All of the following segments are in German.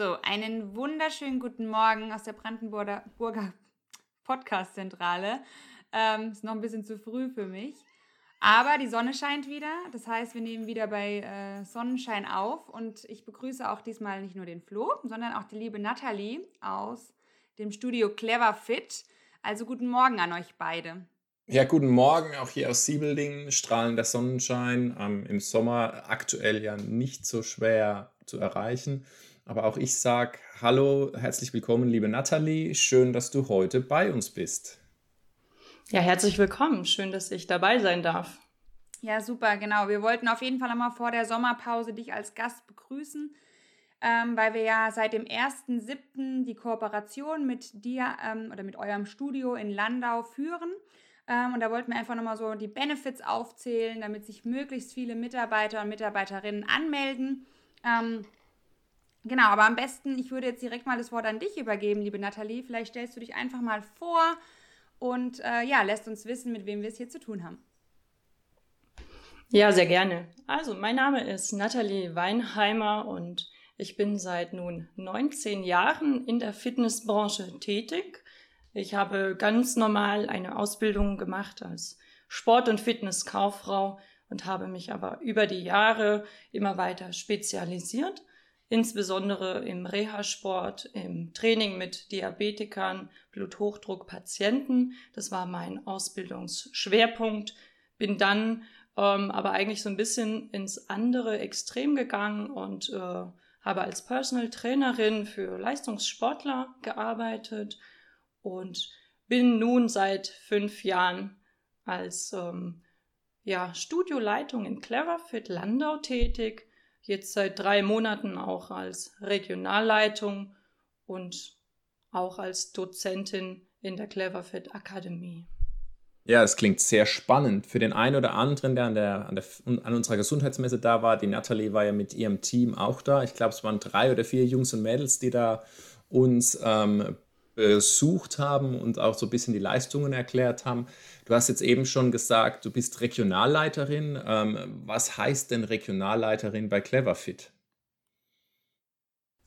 So, einen wunderschönen guten Morgen aus der Brandenburger Podcast-Zentrale. Ähm, ist noch ein bisschen zu früh für mich. Aber die Sonne scheint wieder. Das heißt, wir nehmen wieder bei äh, Sonnenschein auf. Und ich begrüße auch diesmal nicht nur den Flo, sondern auch die liebe Nathalie aus dem Studio Clever Fit. Also guten Morgen an euch beide. Ja, guten Morgen, auch hier aus Siebelding, strahlender Sonnenschein. Ähm, Im Sommer aktuell ja nicht so schwer zu erreichen. Aber auch ich sage Hallo, herzlich willkommen, liebe Nathalie. Schön, dass du heute bei uns bist. Ja, herzlich willkommen. Schön, dass ich dabei sein darf. Ja, super, genau. Wir wollten auf jeden Fall einmal vor der Sommerpause dich als Gast begrüßen, ähm, weil wir ja seit dem 1.7. die Kooperation mit dir ähm, oder mit eurem Studio in Landau führen. Ähm, und da wollten wir einfach nochmal so die Benefits aufzählen, damit sich möglichst viele Mitarbeiter und Mitarbeiterinnen anmelden. Genau, aber am besten, ich würde jetzt direkt mal das Wort an dich übergeben, liebe Nathalie. Vielleicht stellst du dich einfach mal vor und äh, ja, lässt uns wissen, mit wem wir es hier zu tun haben. Ja, sehr gerne. Also, mein Name ist Nathalie Weinheimer und ich bin seit nun 19 Jahren in der Fitnessbranche tätig. Ich habe ganz normal eine Ausbildung gemacht als Sport- und Fitnesskauffrau und habe mich aber über die Jahre immer weiter spezialisiert insbesondere im Reha-Sport, im Training mit Diabetikern, Bluthochdruckpatienten. Das war mein Ausbildungsschwerpunkt. Bin dann ähm, aber eigentlich so ein bisschen ins andere Extrem gegangen und äh, habe als Personal Trainerin für Leistungssportler gearbeitet und bin nun seit fünf Jahren als ähm, ja, Studioleitung in Cleverfit Landau tätig jetzt seit drei Monaten auch als Regionalleitung und auch als Dozentin in der Cleverfit Akademie. Ja, es klingt sehr spannend. Für den einen oder anderen, der an, der, an, der, an unserer Gesundheitsmesse da war, die Nathalie war ja mit ihrem Team auch da. Ich glaube, es waren drei oder vier Jungs und Mädels, die da uns ähm, besucht haben und auch so ein bisschen die Leistungen erklärt haben. Du hast jetzt eben schon gesagt, du bist Regionalleiterin. Ähm, was heißt denn Regionalleiterin bei Cleverfit?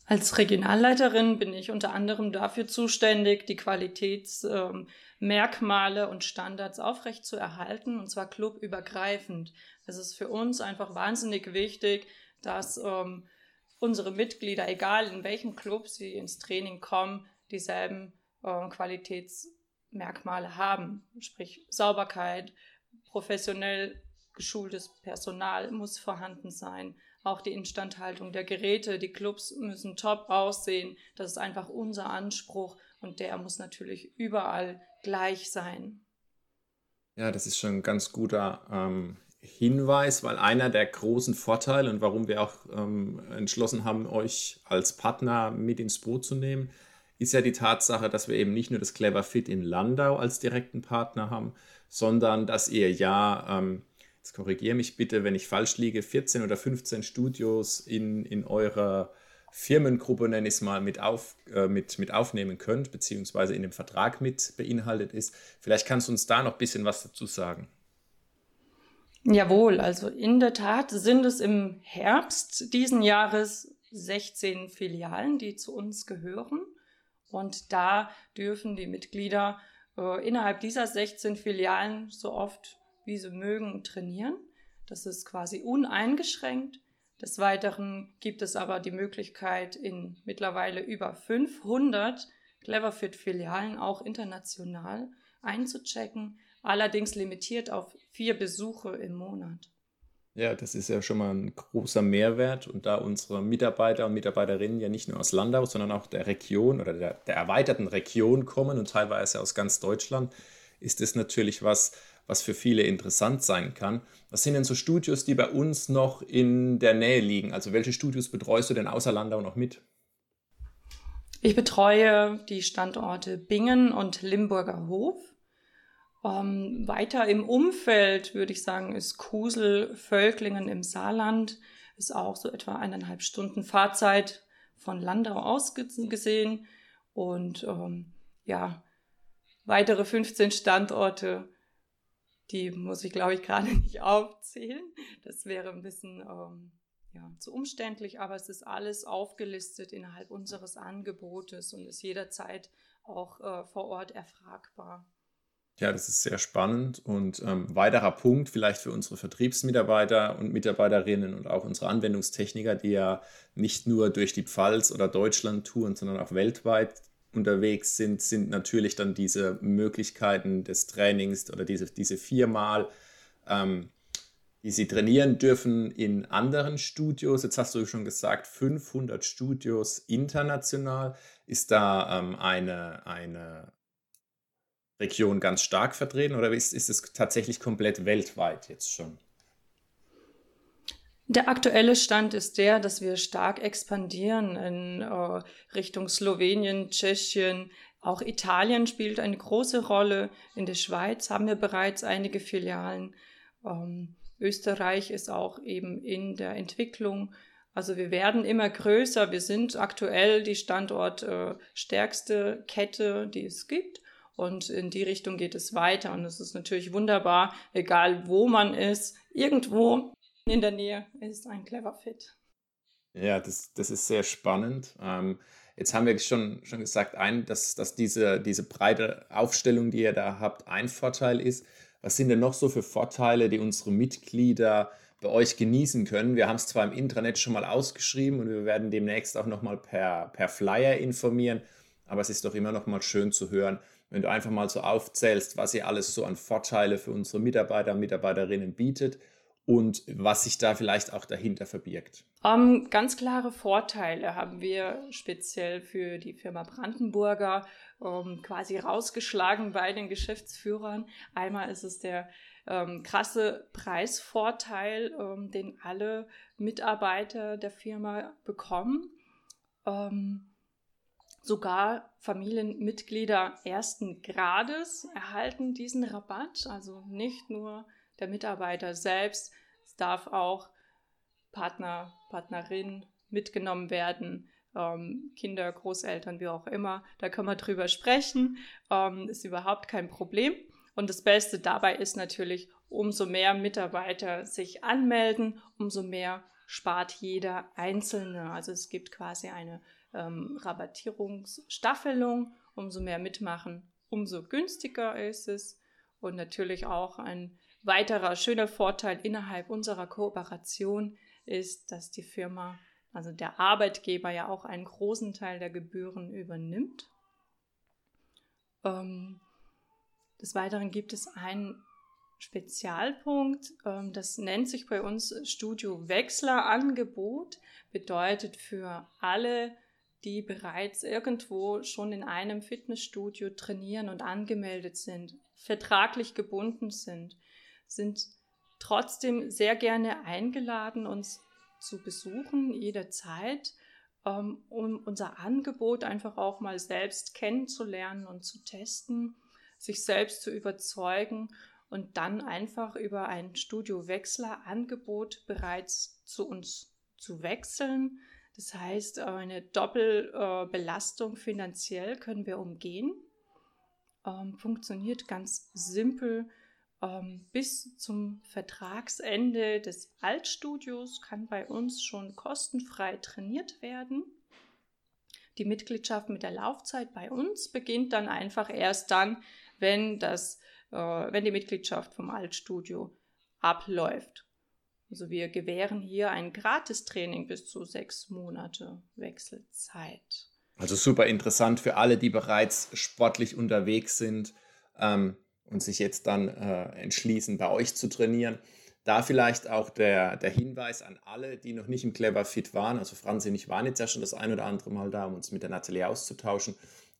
Als Regionalleiterin bin ich unter anderem dafür zuständig, die Qualitätsmerkmale und Standards aufrechtzuerhalten, und zwar clubübergreifend. Es ist für uns einfach wahnsinnig wichtig, dass ähm, unsere Mitglieder, egal in welchem Club sie ins Training kommen, dieselben äh, Qualitäts Merkmale haben, sprich Sauberkeit, professionell geschultes Personal muss vorhanden sein. Auch die Instandhaltung der Geräte, die Clubs müssen top aussehen. Das ist einfach unser Anspruch und der muss natürlich überall gleich sein. Ja, das ist schon ein ganz guter ähm, Hinweis, weil einer der großen Vorteile und warum wir auch ähm, entschlossen haben, euch als Partner mit ins Boot zu nehmen, ist ja die Tatsache, dass wir eben nicht nur das Clever Fit in Landau als direkten Partner haben, sondern dass ihr ja, ähm, jetzt korrigiere mich bitte, wenn ich falsch liege, 14 oder 15 Studios in, in eurer Firmengruppe, nenne ich es mal, mit, auf, äh, mit, mit aufnehmen könnt, beziehungsweise in dem Vertrag mit beinhaltet ist. Vielleicht kannst du uns da noch ein bisschen was dazu sagen. Jawohl, also in der Tat sind es im Herbst diesen Jahres 16 Filialen, die zu uns gehören. Und da dürfen die Mitglieder äh, innerhalb dieser 16 Filialen so oft wie sie mögen trainieren. Das ist quasi uneingeschränkt. Des Weiteren gibt es aber die Möglichkeit, in mittlerweile über 500 Cleverfit-Filialen auch international einzuchecken, allerdings limitiert auf vier Besuche im Monat. Ja, das ist ja schon mal ein großer Mehrwert. Und da unsere Mitarbeiter und Mitarbeiterinnen ja nicht nur aus Landau, sondern auch der Region oder der, der erweiterten Region kommen und teilweise aus ganz Deutschland, ist das natürlich was, was für viele interessant sein kann. Was sind denn so Studios, die bei uns noch in der Nähe liegen? Also welche Studios betreust du denn außer Landau noch mit? Ich betreue die Standorte Bingen und Limburger Hof. Ähm, weiter im Umfeld würde ich sagen, ist Kusel, Völklingen im Saarland, ist auch so etwa eineinhalb Stunden Fahrzeit von Landau aus gesehen. Und ähm, ja, weitere 15 Standorte, die muss ich, glaube ich, gerade nicht aufzählen. Das wäre ein bisschen ähm, ja, zu umständlich, aber es ist alles aufgelistet innerhalb unseres Angebotes und ist jederzeit auch äh, vor Ort erfragbar. Ja, das ist sehr spannend. Und ähm, weiterer Punkt vielleicht für unsere Vertriebsmitarbeiter und Mitarbeiterinnen und auch unsere Anwendungstechniker, die ja nicht nur durch die Pfalz oder Deutschland touren, sondern auch weltweit unterwegs sind, sind natürlich dann diese Möglichkeiten des Trainings oder diese, diese viermal, ähm, die sie trainieren dürfen in anderen Studios. Jetzt hast du schon gesagt, 500 Studios international. Ist da ähm, eine, eine Region ganz stark vertreten oder ist, ist es tatsächlich komplett weltweit jetzt schon? Der aktuelle Stand ist der, dass wir stark expandieren in äh, Richtung Slowenien, Tschechien, auch Italien spielt eine große Rolle. In der Schweiz haben wir bereits einige Filialen. Ähm, Österreich ist auch eben in der Entwicklung. Also wir werden immer größer. Wir sind aktuell die standortstärkste äh, Kette, die es gibt. Und in die Richtung geht es weiter. Und es ist natürlich wunderbar, egal wo man ist, irgendwo in der Nähe ist ein Clever Fit. Ja, das, das ist sehr spannend. Ähm, jetzt haben wir schon, schon gesagt, ein, dass, dass diese, diese breite Aufstellung, die ihr da habt, ein Vorteil ist. Was sind denn noch so für Vorteile, die unsere Mitglieder bei euch genießen können? Wir haben es zwar im Intranet schon mal ausgeschrieben und wir werden demnächst auch nochmal per, per Flyer informieren, aber es ist doch immer noch mal schön zu hören, wenn du einfach mal so aufzählst, was ihr alles so an Vorteile für unsere Mitarbeiter und Mitarbeiterinnen bietet und was sich da vielleicht auch dahinter verbirgt. Um, ganz klare Vorteile haben wir speziell für die Firma Brandenburger um, quasi rausgeschlagen bei den Geschäftsführern. Einmal ist es der ähm, krasse Preisvorteil, ähm, den alle Mitarbeiter der Firma bekommen. Ähm, Sogar Familienmitglieder ersten Grades erhalten diesen Rabatt, also nicht nur der Mitarbeiter selbst, es darf auch Partner, Partnerin mitgenommen werden, ähm, Kinder, Großeltern, wie auch immer. Da können wir drüber sprechen, ähm, ist überhaupt kein Problem. Und das Beste dabei ist natürlich, umso mehr Mitarbeiter sich anmelden, umso mehr spart jeder Einzelne. Also es gibt quasi eine ähm, Rabattierungsstaffelung. Umso mehr mitmachen, umso günstiger ist es. Und natürlich auch ein weiterer schöner Vorteil innerhalb unserer Kooperation ist, dass die Firma, also der Arbeitgeber ja auch einen großen Teil der Gebühren übernimmt. Ähm, des Weiteren gibt es einen Spezialpunkt, ähm, das nennt sich bei uns Studio Wechsler Angebot, bedeutet für alle die bereits irgendwo schon in einem Fitnessstudio trainieren und angemeldet sind, vertraglich gebunden sind, sind trotzdem sehr gerne eingeladen, uns zu besuchen jederzeit, ähm, um unser Angebot einfach auch mal selbst kennenzulernen und zu testen, sich selbst zu überzeugen und dann einfach über ein Studio-Wechsler-Angebot bereits zu uns zu wechseln das heißt, eine Doppelbelastung finanziell können wir umgehen. Ähm, funktioniert ganz simpel. Ähm, bis zum Vertragsende des Altstudios kann bei uns schon kostenfrei trainiert werden. Die Mitgliedschaft mit der Laufzeit bei uns beginnt dann einfach erst dann, wenn, das, äh, wenn die Mitgliedschaft vom Altstudio abläuft. Also wir gewähren hier ein Gratistraining bis zu sechs Monate Wechselzeit. Also super interessant für alle, die bereits sportlich unterwegs sind ähm, und sich jetzt dann äh, entschließen, bei euch zu trainieren. Da vielleicht auch der, der Hinweis an alle, die noch nicht im Clever Fit waren. Also Franzi und ich waren jetzt ja schon das ein oder andere Mal da, um uns mit der Nathalie auszutauschen.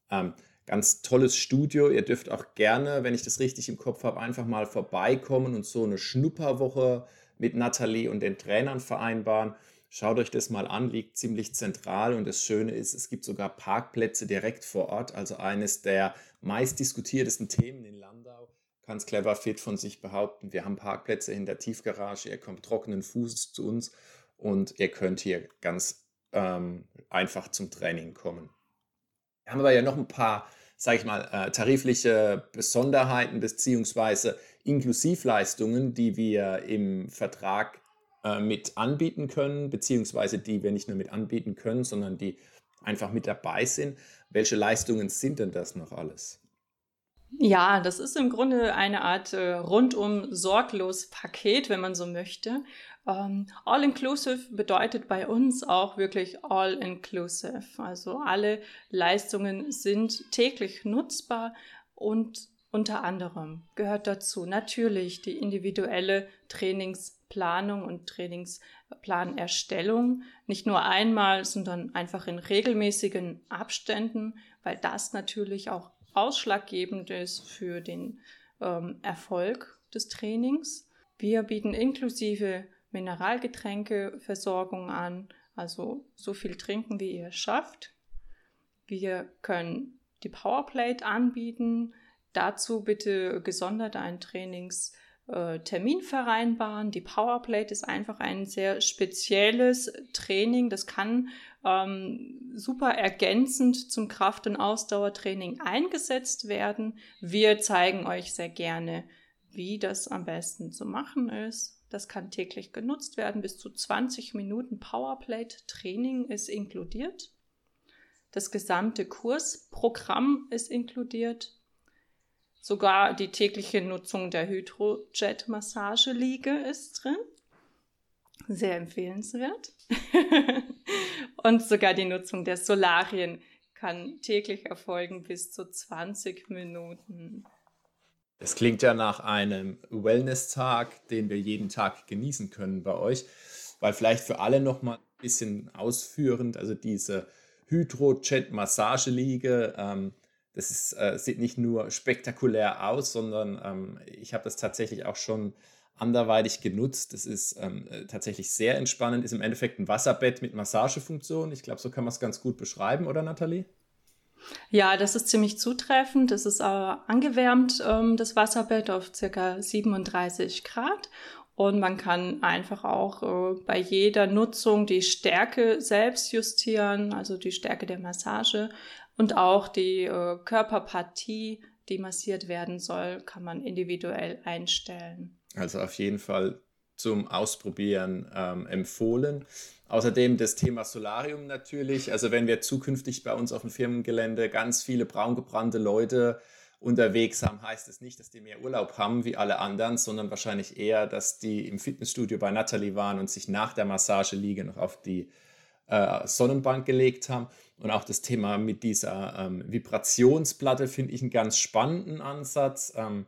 Ähm, ganz tolles Studio. Ihr dürft auch gerne, wenn ich das richtig im Kopf habe, einfach mal vorbeikommen und so eine Schnupperwoche mit Nathalie und den Trainern vereinbaren. Schaut euch das mal an, liegt ziemlich zentral und das Schöne ist, es gibt sogar Parkplätze direkt vor Ort. Also eines der meistdiskutiertesten Themen in Landau es clever fit von sich behaupten. Wir haben Parkplätze in der Tiefgarage, ihr kommt trockenen Fußes zu uns und ihr könnt hier ganz ähm, einfach zum Training kommen. Wir haben aber ja noch ein paar, sage ich mal, äh, tarifliche Besonderheiten beziehungsweise Inklusivleistungen, die wir im Vertrag äh, mit anbieten können, beziehungsweise die wir nicht nur mit anbieten können, sondern die einfach mit dabei sind. Welche Leistungen sind denn das noch alles? Ja, das ist im Grunde eine Art äh, rundum sorglos Paket, wenn man so möchte. Ähm, All-inclusive bedeutet bei uns auch wirklich all-inclusive. Also alle Leistungen sind täglich nutzbar und unter anderem gehört dazu natürlich die individuelle Trainingsplanung und Trainingsplanerstellung. Nicht nur einmal, sondern einfach in regelmäßigen Abständen, weil das natürlich auch ausschlaggebend ist für den ähm, Erfolg des Trainings. Wir bieten inklusive Mineralgetränkeversorgung an, also so viel trinken, wie ihr schafft. Wir können die Powerplate anbieten. Dazu bitte gesondert einen Trainingstermin äh, vereinbaren. Die Powerplate ist einfach ein sehr spezielles Training. Das kann ähm, super ergänzend zum Kraft- und Ausdauertraining eingesetzt werden. Wir zeigen euch sehr gerne, wie das am besten zu machen ist. Das kann täglich genutzt werden. Bis zu 20 Minuten Powerplate-Training ist inkludiert. Das gesamte Kursprogramm ist inkludiert. Sogar die tägliche Nutzung der Hydrojet-Massageliege ist drin. Sehr empfehlenswert. Und sogar die Nutzung der Solarien kann täglich erfolgen bis zu 20 Minuten. Es klingt ja nach einem Wellness-Tag, den wir jeden Tag genießen können bei euch. Weil vielleicht für alle noch mal ein bisschen ausführend, also diese Hydrojet-Massageliege, ähm, das ist, äh, sieht nicht nur spektakulär aus, sondern ähm, ich habe das tatsächlich auch schon anderweitig genutzt. Das ist ähm, äh, tatsächlich sehr entspannend, ist im Endeffekt ein Wasserbett mit Massagefunktion. Ich glaube, so kann man es ganz gut beschreiben, oder Nathalie? Ja, das ist ziemlich zutreffend. Das ist äh, angewärmt, ähm, das Wasserbett auf circa 37 Grad. Und man kann einfach auch äh, bei jeder Nutzung die Stärke selbst justieren, also die Stärke der Massage und auch die äh, Körperpartie, die massiert werden soll, kann man individuell einstellen. Also auf jeden Fall zum Ausprobieren ähm, empfohlen. Außerdem das Thema Solarium natürlich. Also wenn wir zukünftig bei uns auf dem Firmengelände ganz viele braungebrannte Leute unterwegs haben, heißt es nicht, dass die mehr Urlaub haben wie alle anderen, sondern wahrscheinlich eher, dass die im Fitnessstudio bei Natalie waren und sich nach der Massageliege noch auf die äh, Sonnenbank gelegt haben. Und auch das Thema mit dieser ähm, Vibrationsplatte finde ich einen ganz spannenden Ansatz. Ähm,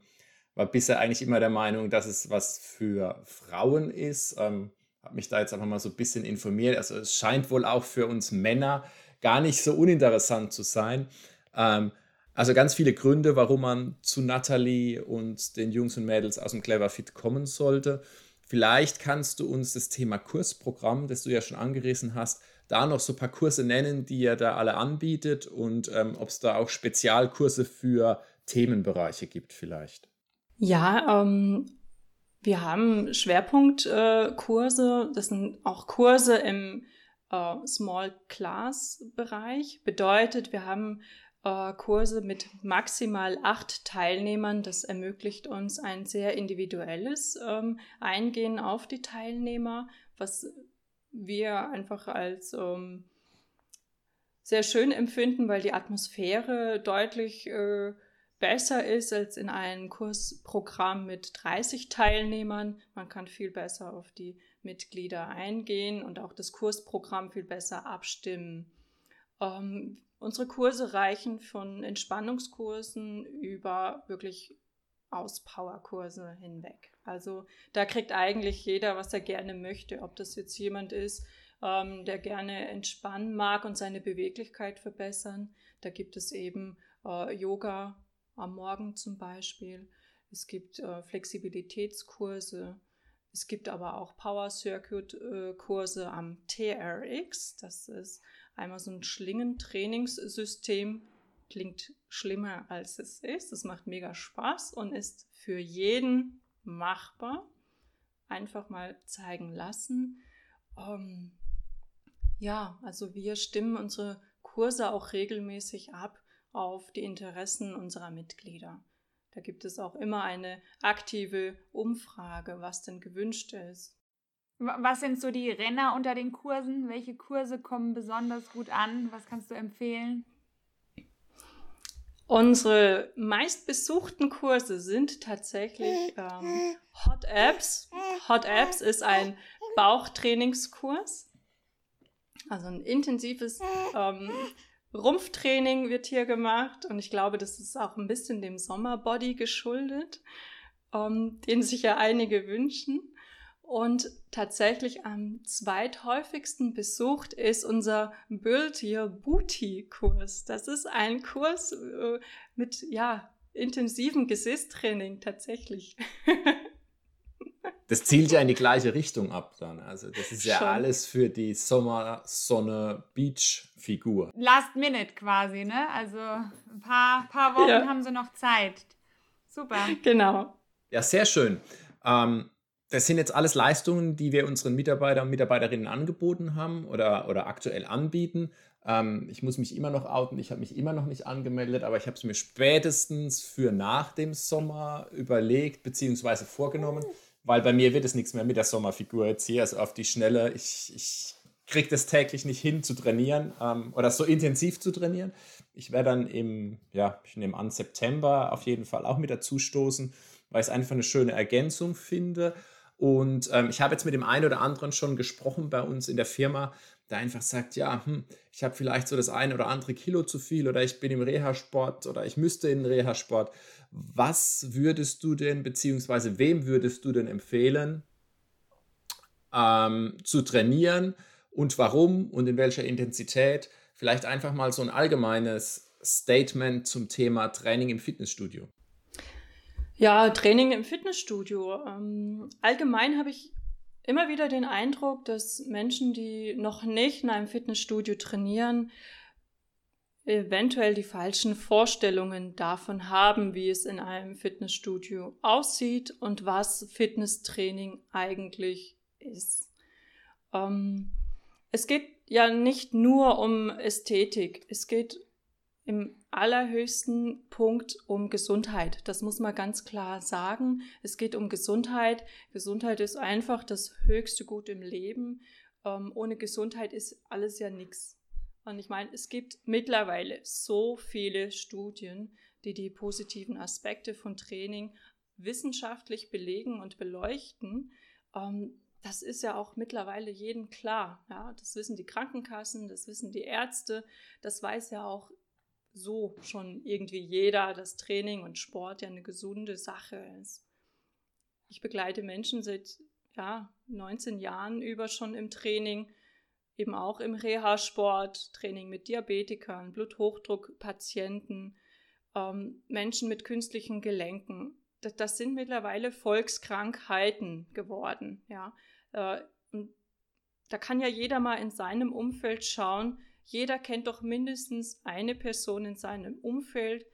war bisher eigentlich immer der Meinung, dass es was für Frauen ist. Ähm, habe mich da jetzt einfach mal so ein bisschen informiert. Also es scheint wohl auch für uns Männer gar nicht so uninteressant zu sein. Ähm, also ganz viele Gründe, warum man zu Natalie und den Jungs und Mädels aus dem Clever Fit kommen sollte. Vielleicht kannst du uns das Thema Kursprogramm, das du ja schon angerissen hast, da noch so ein paar Kurse nennen, die ihr da alle anbietet und ähm, ob es da auch Spezialkurse für Themenbereiche gibt vielleicht. Ja, ähm, wir haben Schwerpunktkurse. Äh, das sind auch Kurse im äh, Small Class Bereich. Bedeutet, wir haben äh, Kurse mit maximal acht Teilnehmern. Das ermöglicht uns ein sehr individuelles ähm, Eingehen auf die Teilnehmer, was wir einfach als ähm, sehr schön empfinden, weil die Atmosphäre deutlich äh, besser ist als in einem Kursprogramm mit 30 Teilnehmern. Man kann viel besser auf die Mitglieder eingehen und auch das Kursprogramm viel besser abstimmen. Ähm, unsere Kurse reichen von Entspannungskursen über wirklich Auspowerkurse hinweg. Also da kriegt eigentlich jeder, was er gerne möchte, ob das jetzt jemand ist, ähm, der gerne entspannen mag und seine Beweglichkeit verbessern. Da gibt es eben äh, Yoga, am Morgen zum Beispiel. Es gibt äh, Flexibilitätskurse. Es gibt aber auch Power Circuit äh, Kurse am TRX. Das ist einmal so ein Schlingentrainingssystem. Klingt schlimmer als es ist. Es macht mega Spaß und ist für jeden machbar. Einfach mal zeigen lassen. Ähm, ja, also wir stimmen unsere Kurse auch regelmäßig ab auf die Interessen unserer Mitglieder. Da gibt es auch immer eine aktive Umfrage, was denn gewünscht ist. Was sind so die Renner unter den Kursen? Welche Kurse kommen besonders gut an? Was kannst du empfehlen? Unsere meistbesuchten Kurse sind tatsächlich ähm, Hot Apps. Hot Apps ist ein Bauchtrainingskurs. Also ein intensives ähm, Rumpftraining wird hier gemacht und ich glaube, das ist auch ein bisschen dem Sommerbody geschuldet, ähm, den sich ja einige wünschen. Und tatsächlich am zweithäufigsten besucht ist unser Build Your Booty Kurs. Das ist ein Kurs äh, mit, ja, intensivem Gesäßtraining tatsächlich. das zielt ja in die gleiche Richtung ab dann. Also das ist ja Schon. alles für die Sommer-Sonne-Beach-Figur. Last Minute quasi, ne? Also ein paar, paar Wochen ja. haben sie noch Zeit. Super. Genau. Ja, sehr schön. Ähm, das sind jetzt alles Leistungen, die wir unseren Mitarbeitern und Mitarbeiterinnen angeboten haben oder, oder aktuell anbieten. Ähm, ich muss mich immer noch outen, ich habe mich immer noch nicht angemeldet, aber ich habe es mir spätestens für nach dem Sommer überlegt bzw. vorgenommen, weil bei mir wird es nichts mehr mit der Sommerfigur jetzt hier, also auf die Schnelle. Ich, ich kriege das täglich nicht hin zu trainieren ähm, oder so intensiv zu trainieren. Ich werde dann im, ja, ich nehme an, September auf jeden Fall auch mit dazu stoßen, weil ich es einfach eine schöne Ergänzung finde und ähm, ich habe jetzt mit dem einen oder anderen schon gesprochen bei uns in der Firma, der einfach sagt, ja, hm, ich habe vielleicht so das eine oder andere Kilo zu viel oder ich bin im Reha-Sport oder ich müsste in den Reha-Sport. Was würdest du denn, beziehungsweise wem würdest du denn empfehlen, ähm, zu trainieren und warum und in welcher Intensität? Vielleicht einfach mal so ein allgemeines Statement zum Thema Training im Fitnessstudio. Ja, Training im Fitnessstudio. Ähm, allgemein habe ich immer wieder den Eindruck, dass Menschen, die noch nicht in einem Fitnessstudio trainieren, eventuell die falschen Vorstellungen davon haben, wie es in einem Fitnessstudio aussieht und was Fitnesstraining eigentlich ist. Ähm, es geht ja nicht nur um Ästhetik, es geht im allerhöchsten Punkt um Gesundheit. Das muss man ganz klar sagen. Es geht um Gesundheit. Gesundheit ist einfach das höchste Gut im Leben. Ähm, ohne Gesundheit ist alles ja nichts. Und ich meine, es gibt mittlerweile so viele Studien, die die positiven Aspekte von Training wissenschaftlich belegen und beleuchten. Ähm, das ist ja auch mittlerweile jedem klar. Ja, das wissen die Krankenkassen, das wissen die Ärzte, das weiß ja auch so schon irgendwie jeder, dass Training und Sport ja eine gesunde Sache ist. Ich begleite Menschen seit ja, 19 Jahren über schon im Training, eben auch im Reha-Sport, Training mit Diabetikern, Bluthochdruckpatienten, ähm, Menschen mit künstlichen Gelenken. Das, das, sind mittlerweile Volkskrankheiten geworden. Ja. Äh, da kann ja jeder mal in seinem Umfeld schauen, jeder kennt doch mindestens eine Person in seinem Umfeld,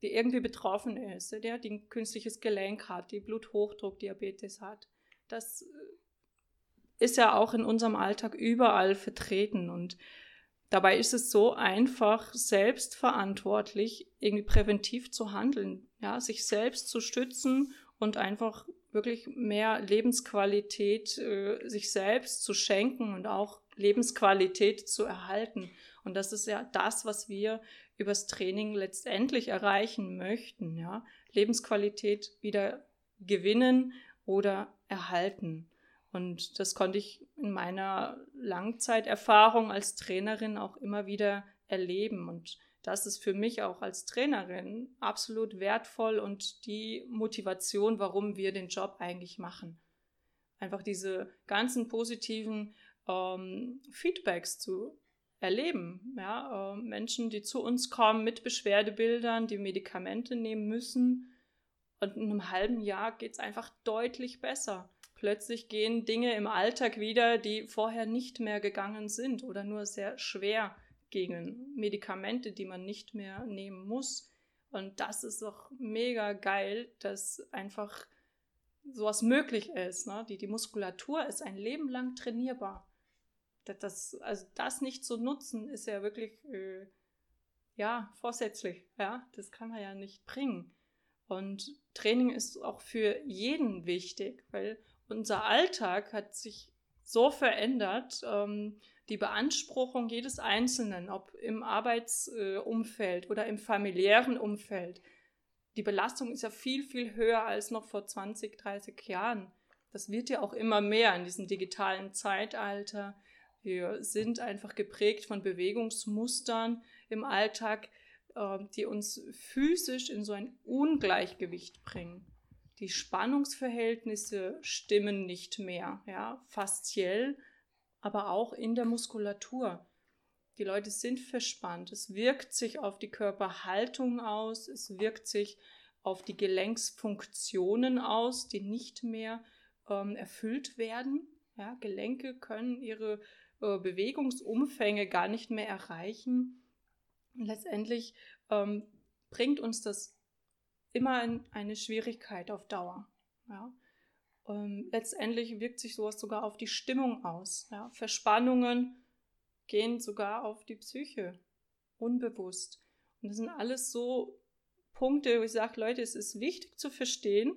die irgendwie betroffen ist, der ein künstliches Gelenk hat, die Bluthochdruck, Diabetes hat. Das äh, ist ja auch in unserem Alltag überall vertreten und dabei ist es so einfach, selbstverantwortlich irgendwie präventiv zu handeln, ja, sich selbst zu stützen und einfach wirklich mehr Lebensqualität äh, sich selbst zu schenken und auch Lebensqualität zu erhalten. Und das ist ja das, was wir übers Training letztendlich erreichen möchten. Ja? Lebensqualität wieder gewinnen oder erhalten. Und das konnte ich in meiner Langzeiterfahrung als Trainerin auch immer wieder erleben. Und das ist für mich auch als Trainerin absolut wertvoll und die Motivation, warum wir den Job eigentlich machen. Einfach diese ganzen positiven ähm, Feedbacks zu erleben. Ja? Äh, Menschen, die zu uns kommen mit Beschwerdebildern, die Medikamente nehmen müssen. Und in einem halben Jahr geht es einfach deutlich besser. Plötzlich gehen Dinge im Alltag wieder, die vorher nicht mehr gegangen sind oder nur sehr schwer gingen. Medikamente, die man nicht mehr nehmen muss. Und das ist doch mega geil, dass einfach sowas möglich ist. Ne? Die, die Muskulatur ist ein Leben lang trainierbar das, also das nicht zu nutzen, ist ja wirklich, äh, ja, vorsätzlich. Ja, das kann man ja nicht bringen. Und Training ist auch für jeden wichtig, weil unser Alltag hat sich so verändert, ähm, die Beanspruchung jedes Einzelnen, ob im Arbeitsumfeld oder im familiären Umfeld, die Belastung ist ja viel, viel höher als noch vor 20, 30 Jahren. Das wird ja auch immer mehr in diesem digitalen Zeitalter. Wir sind einfach geprägt von Bewegungsmustern im Alltag, äh, die uns physisch in so ein Ungleichgewicht bringen. Die Spannungsverhältnisse stimmen nicht mehr, ja, fasziell, aber auch in der Muskulatur. Die Leute sind verspannt. Es wirkt sich auf die Körperhaltung aus, es wirkt sich auf die Gelenksfunktionen aus, die nicht mehr ähm, erfüllt werden. Ja, Gelenke können ihre äh, Bewegungsumfänge gar nicht mehr erreichen. Und letztendlich ähm, bringt uns das immer in eine Schwierigkeit auf Dauer. Ja. Ähm, letztendlich wirkt sich sowas sogar auf die Stimmung aus. Ja. Verspannungen gehen sogar auf die Psyche, unbewusst. Und das sind alles so Punkte, wo ich sage, Leute, es ist wichtig zu verstehen,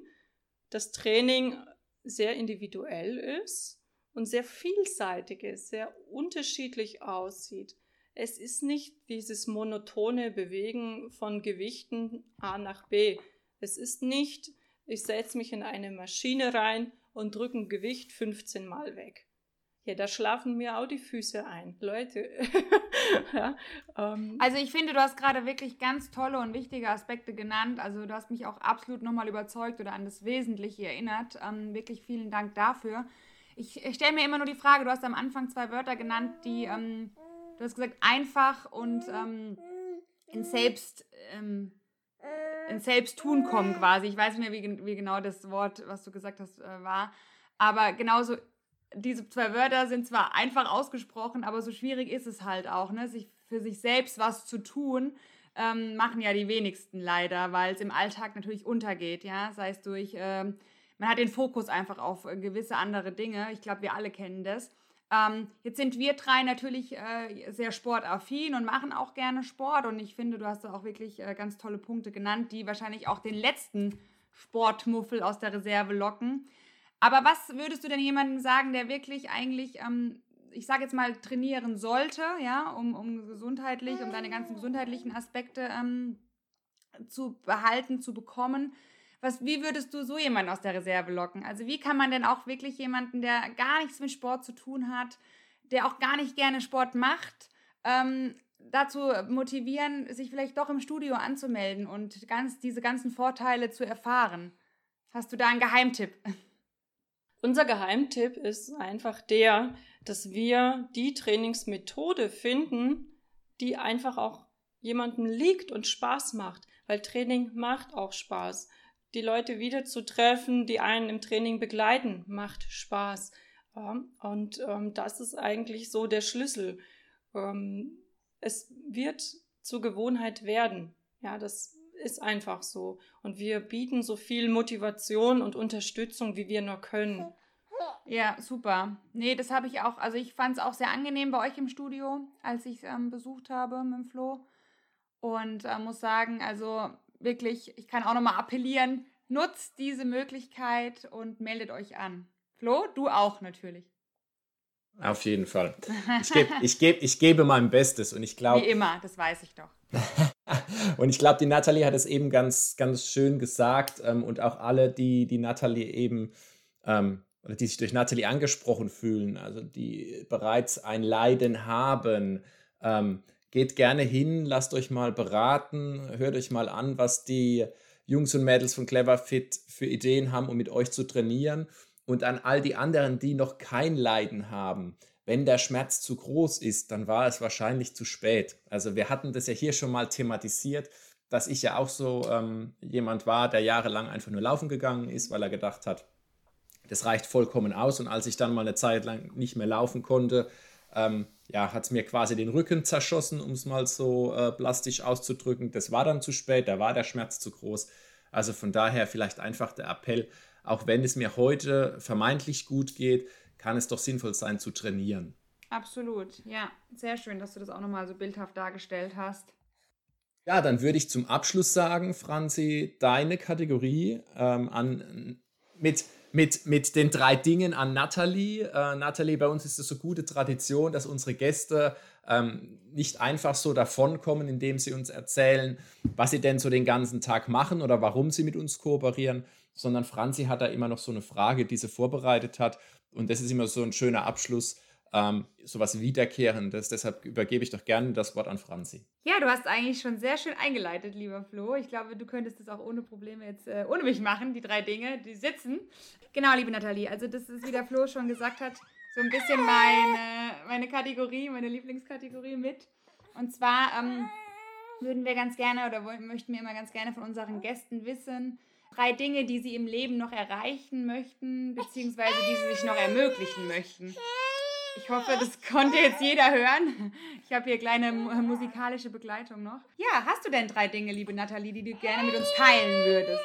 dass Training sehr individuell ist und sehr vielseitig ist, sehr unterschiedlich aussieht. Es ist nicht dieses monotone Bewegen von Gewichten A nach B. Es ist nicht, ich setze mich in eine Maschine rein und drücke ein Gewicht 15 Mal weg. Ja, da schlafen mir auch die Füße ein. Leute. ja, ähm. Also ich finde, du hast gerade wirklich ganz tolle und wichtige Aspekte genannt. Also du hast mich auch absolut nochmal überzeugt oder an das Wesentliche erinnert. Ähm, wirklich vielen Dank dafür. Ich, stelle mir immer nur die Frage, du hast am Anfang zwei Wörter genannt, die, ähm, du hast gesagt, einfach und ähm, in Selbst, ähm, in Selbsttun kommen quasi. Ich weiß nicht mehr, wie, wie genau das Wort, was du gesagt hast, äh, war. Aber genauso diese zwei Wörter sind zwar einfach ausgesprochen, aber so schwierig ist es halt auch, ne? sich für sich selbst was zu tun, ähm, machen ja die wenigsten leider, weil es im Alltag natürlich untergeht, ja, sei es durch, ähm, man hat den Fokus einfach auf äh, gewisse andere Dinge. Ich glaube, wir alle kennen das. Ähm, jetzt sind wir drei natürlich äh, sehr sportaffin und machen auch gerne Sport und ich finde, du hast da auch wirklich äh, ganz tolle Punkte genannt, die wahrscheinlich auch den letzten Sportmuffel aus der Reserve locken. Aber was würdest du denn jemandem sagen, der wirklich eigentlich, ähm, ich sage jetzt mal, trainieren sollte, ja, um, um gesundheitlich, um deine ganzen gesundheitlichen Aspekte ähm, zu behalten, zu bekommen? Was, wie würdest du so jemanden aus der Reserve locken? Also wie kann man denn auch wirklich jemanden, der gar nichts mit Sport zu tun hat, der auch gar nicht gerne Sport macht, ähm, dazu motivieren, sich vielleicht doch im Studio anzumelden und ganz, diese ganzen Vorteile zu erfahren? Hast du da einen Geheimtipp? Unser Geheimtipp ist einfach der, dass wir die Trainingsmethode finden, die einfach auch jemandem liegt und Spaß macht, weil Training macht auch Spaß. Die Leute wieder zu treffen, die einen im Training begleiten, macht Spaß. und ähm, das ist eigentlich so der Schlüssel. Ähm, es wird zur Gewohnheit werden. Ja, das ist einfach so. Und wir bieten so viel Motivation und Unterstützung, wie wir nur können. Ja, super. Nee, das habe ich auch, also ich fand es auch sehr angenehm bei euch im Studio, als ich es ähm, besucht habe mit dem Flo. Und äh, muss sagen, also wirklich, ich kann auch nochmal appellieren, nutzt diese Möglichkeit und meldet euch an. Flo, du auch natürlich. Auf jeden Fall. Ich, geb, ich, geb, ich gebe mein Bestes und ich glaube. Wie immer, das weiß ich doch. und ich glaube, die Nathalie hat es eben ganz, ganz schön gesagt ähm, und auch alle, die die Nathalie eben ähm, oder die sich durch Nathalie angesprochen fühlen, also die bereits ein Leiden haben, ähm, geht gerne hin, lasst euch mal beraten, hört euch mal an, was die Jungs und Mädels von Clever Fit für Ideen haben, um mit euch zu trainieren. Und an all die anderen, die noch kein Leiden haben, wenn der Schmerz zu groß ist, dann war es wahrscheinlich zu spät. Also wir hatten das ja hier schon mal thematisiert, dass ich ja auch so ähm, jemand war, der jahrelang einfach nur laufen gegangen ist, weil er gedacht hat, das reicht vollkommen aus. Und als ich dann mal eine Zeit lang nicht mehr laufen konnte, ähm, ja, hat es mir quasi den Rücken zerschossen, um es mal so äh, plastisch auszudrücken. Das war dann zu spät, da war der Schmerz zu groß. Also von daher vielleicht einfach der Appell, auch wenn es mir heute vermeintlich gut geht, kann es doch sinnvoll sein zu trainieren. Absolut, ja. Sehr schön, dass du das auch nochmal so bildhaft dargestellt hast. Ja, dann würde ich zum Abschluss sagen, Franzi, deine Kategorie ähm, an, mit, mit, mit den drei Dingen an Nathalie. Äh, Nathalie, bei uns ist es so gute Tradition, dass unsere Gäste ähm, nicht einfach so davonkommen, indem sie uns erzählen, was sie denn so den ganzen Tag machen oder warum sie mit uns kooperieren, sondern Franzi hat da immer noch so eine Frage, die sie vorbereitet hat. Und das ist immer so ein schöner Abschluss ähm, sowas Wiederkehrendes. Deshalb übergebe ich doch gerne das Wort an Franzi. Ja, du hast eigentlich schon sehr schön eingeleitet, lieber Flo. Ich glaube, du könntest das auch ohne Probleme jetzt äh, ohne mich machen, die drei Dinge, die sitzen. Genau, liebe Nathalie, also das ist, wie der Flo schon gesagt hat, so ein bisschen meine, meine Kategorie, meine Lieblingskategorie mit. Und zwar ähm, würden wir ganz gerne oder möchten wir immer ganz gerne von unseren Gästen wissen, drei Dinge, die sie im Leben noch erreichen möchten, beziehungsweise die sie sich noch ermöglichen möchten. Ich hoffe, das konnte jetzt jeder hören. Ich habe hier kleine musikalische Begleitung noch. Ja, hast du denn drei Dinge, liebe Nathalie, die du gerne mit uns teilen würdest?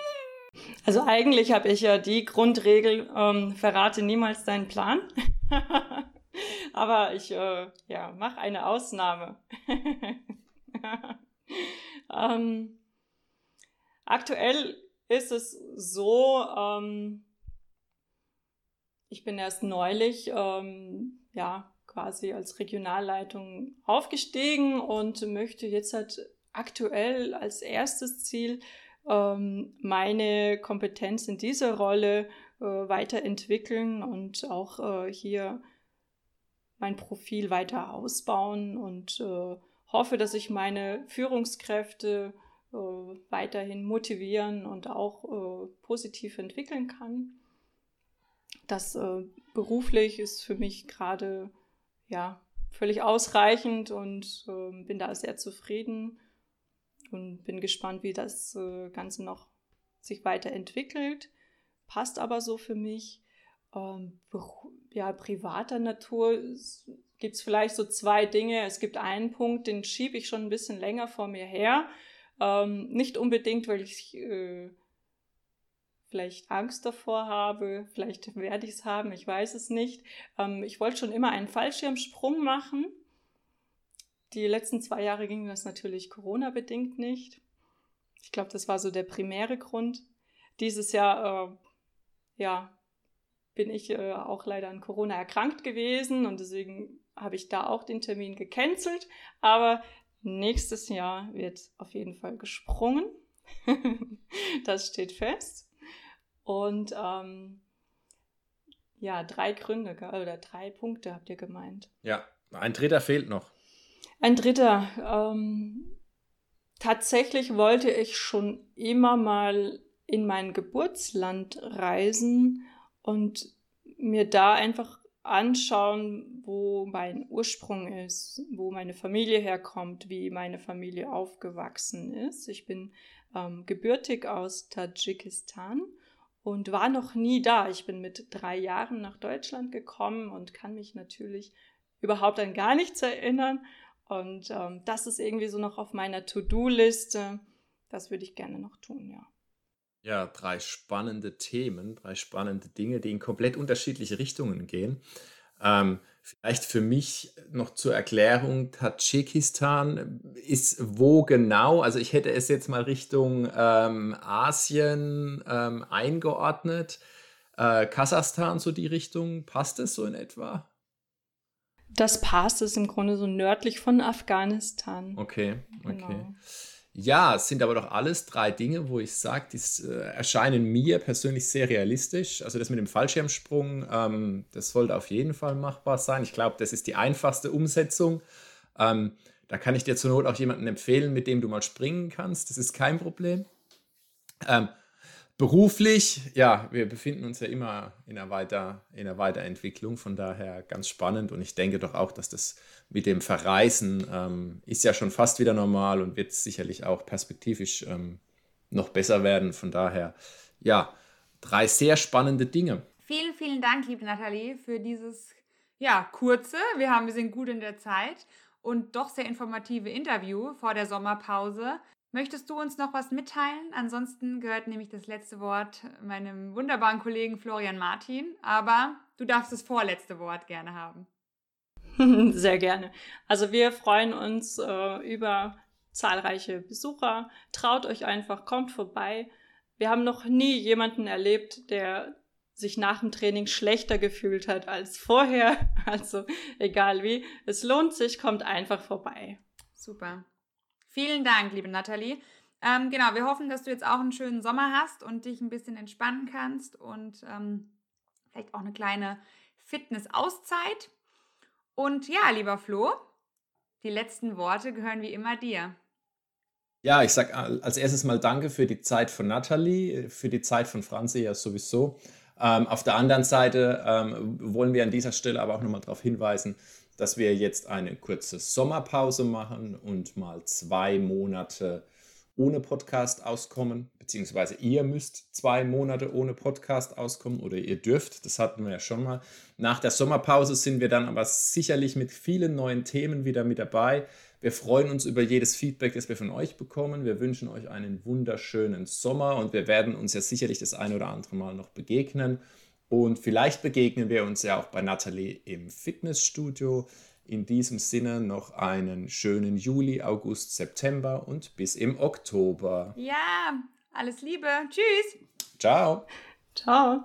Also eigentlich habe ich ja die Grundregel, ähm, verrate niemals deinen Plan. Aber ich äh, ja, mache eine Ausnahme. ähm, aktuell ist es so, ähm, ich bin erst neulich ähm, ja, quasi als Regionalleitung aufgestiegen und möchte jetzt halt aktuell als erstes Ziel ähm, meine Kompetenz in dieser Rolle äh, weiterentwickeln und auch äh, hier mein Profil weiter ausbauen und äh, hoffe, dass ich meine Führungskräfte äh, weiterhin motivieren und auch äh, positiv entwickeln kann. Das äh, beruflich ist für mich gerade ja völlig ausreichend und äh, bin da sehr zufrieden und bin gespannt, wie das äh, Ganze noch sich weiterentwickelt. Passt aber so für mich. Ähm, ja, privater Natur gibt es vielleicht so zwei Dinge. Es gibt einen Punkt, den schiebe ich schon ein bisschen länger vor mir her. Ähm, nicht unbedingt, weil ich äh, vielleicht Angst davor habe, vielleicht werde ich es haben, ich weiß es nicht. Ähm, ich wollte schon immer einen Fallschirmsprung machen. Die letzten zwei Jahre ging das natürlich Corona-bedingt nicht. Ich glaube, das war so der primäre Grund. Dieses Jahr, äh, ja, bin ich äh, auch leider an Corona erkrankt gewesen und deswegen habe ich da auch den Termin gecancelt. Aber nächstes Jahr wird auf jeden Fall gesprungen. das steht fest. Und ähm, ja, drei Gründe oder drei Punkte habt ihr gemeint. Ja, ein dritter fehlt noch. Ein dritter. Ähm, tatsächlich wollte ich schon immer mal in mein Geburtsland reisen und mir da einfach anschauen, wo mein Ursprung ist, wo meine Familie herkommt, wie meine Familie aufgewachsen ist. Ich bin ähm, gebürtig aus Tadschikistan und war noch nie da. Ich bin mit drei Jahren nach Deutschland gekommen und kann mich natürlich überhaupt an gar nichts erinnern. Und ähm, das ist irgendwie so noch auf meiner To-Do-Liste. Das würde ich gerne noch tun, ja. Ja, drei spannende Themen, drei spannende Dinge, die in komplett unterschiedliche Richtungen gehen. Ähm, vielleicht für mich noch zur Erklärung, Tadschikistan ist wo genau? Also ich hätte es jetzt mal Richtung ähm, Asien ähm, eingeordnet. Äh, Kasachstan, so die Richtung, passt es so in etwa? Das passt, ist im Grunde so nördlich von Afghanistan. Okay, okay. Genau. Ja, es sind aber doch alles drei Dinge, wo ich sage, die äh, erscheinen mir persönlich sehr realistisch. Also das mit dem Fallschirmsprung, ähm, das sollte auf jeden Fall machbar sein. Ich glaube, das ist die einfachste Umsetzung. Ähm, da kann ich dir zur Not auch jemanden empfehlen, mit dem du mal springen kannst. Das ist kein Problem. Ähm, Beruflich, ja, wir befinden uns ja immer in einer, Weiter, in einer Weiterentwicklung, von daher ganz spannend und ich denke doch auch, dass das mit dem Verreisen ähm, ist ja schon fast wieder normal und wird sicherlich auch perspektivisch ähm, noch besser werden. Von daher, ja, drei sehr spannende Dinge. Vielen, vielen Dank, liebe Nathalie, für dieses ja, kurze, wir, haben, wir sind gut in der Zeit und doch sehr informative Interview vor der Sommerpause. Möchtest du uns noch was mitteilen? Ansonsten gehört nämlich das letzte Wort meinem wunderbaren Kollegen Florian Martin, aber du darfst das vorletzte Wort gerne haben. Sehr gerne. Also wir freuen uns äh, über zahlreiche Besucher. Traut euch einfach, kommt vorbei. Wir haben noch nie jemanden erlebt, der sich nach dem Training schlechter gefühlt hat als vorher. Also egal wie, es lohnt sich, kommt einfach vorbei. Super. Vielen Dank, liebe Nathalie. Ähm, genau, wir hoffen, dass du jetzt auch einen schönen Sommer hast und dich ein bisschen entspannen kannst und ähm, vielleicht auch eine kleine Fitness-Auszeit. Und ja, lieber Flo, die letzten Worte gehören wie immer dir. Ja, ich sage als erstes mal Danke für die Zeit von Nathalie, für die Zeit von Franzi ja sowieso. Ähm, auf der anderen Seite ähm, wollen wir an dieser Stelle aber auch nochmal darauf hinweisen, dass wir jetzt eine kurze Sommerpause machen und mal zwei Monate ohne Podcast auskommen, beziehungsweise ihr müsst zwei Monate ohne Podcast auskommen oder ihr dürft, das hatten wir ja schon mal. Nach der Sommerpause sind wir dann aber sicherlich mit vielen neuen Themen wieder mit dabei. Wir freuen uns über jedes Feedback, das wir von euch bekommen. Wir wünschen euch einen wunderschönen Sommer und wir werden uns ja sicherlich das eine oder andere Mal noch begegnen. Und vielleicht begegnen wir uns ja auch bei Nathalie im Fitnessstudio. In diesem Sinne noch einen schönen Juli, August, September und bis im Oktober. Ja, alles Liebe. Tschüss. Ciao. Ciao.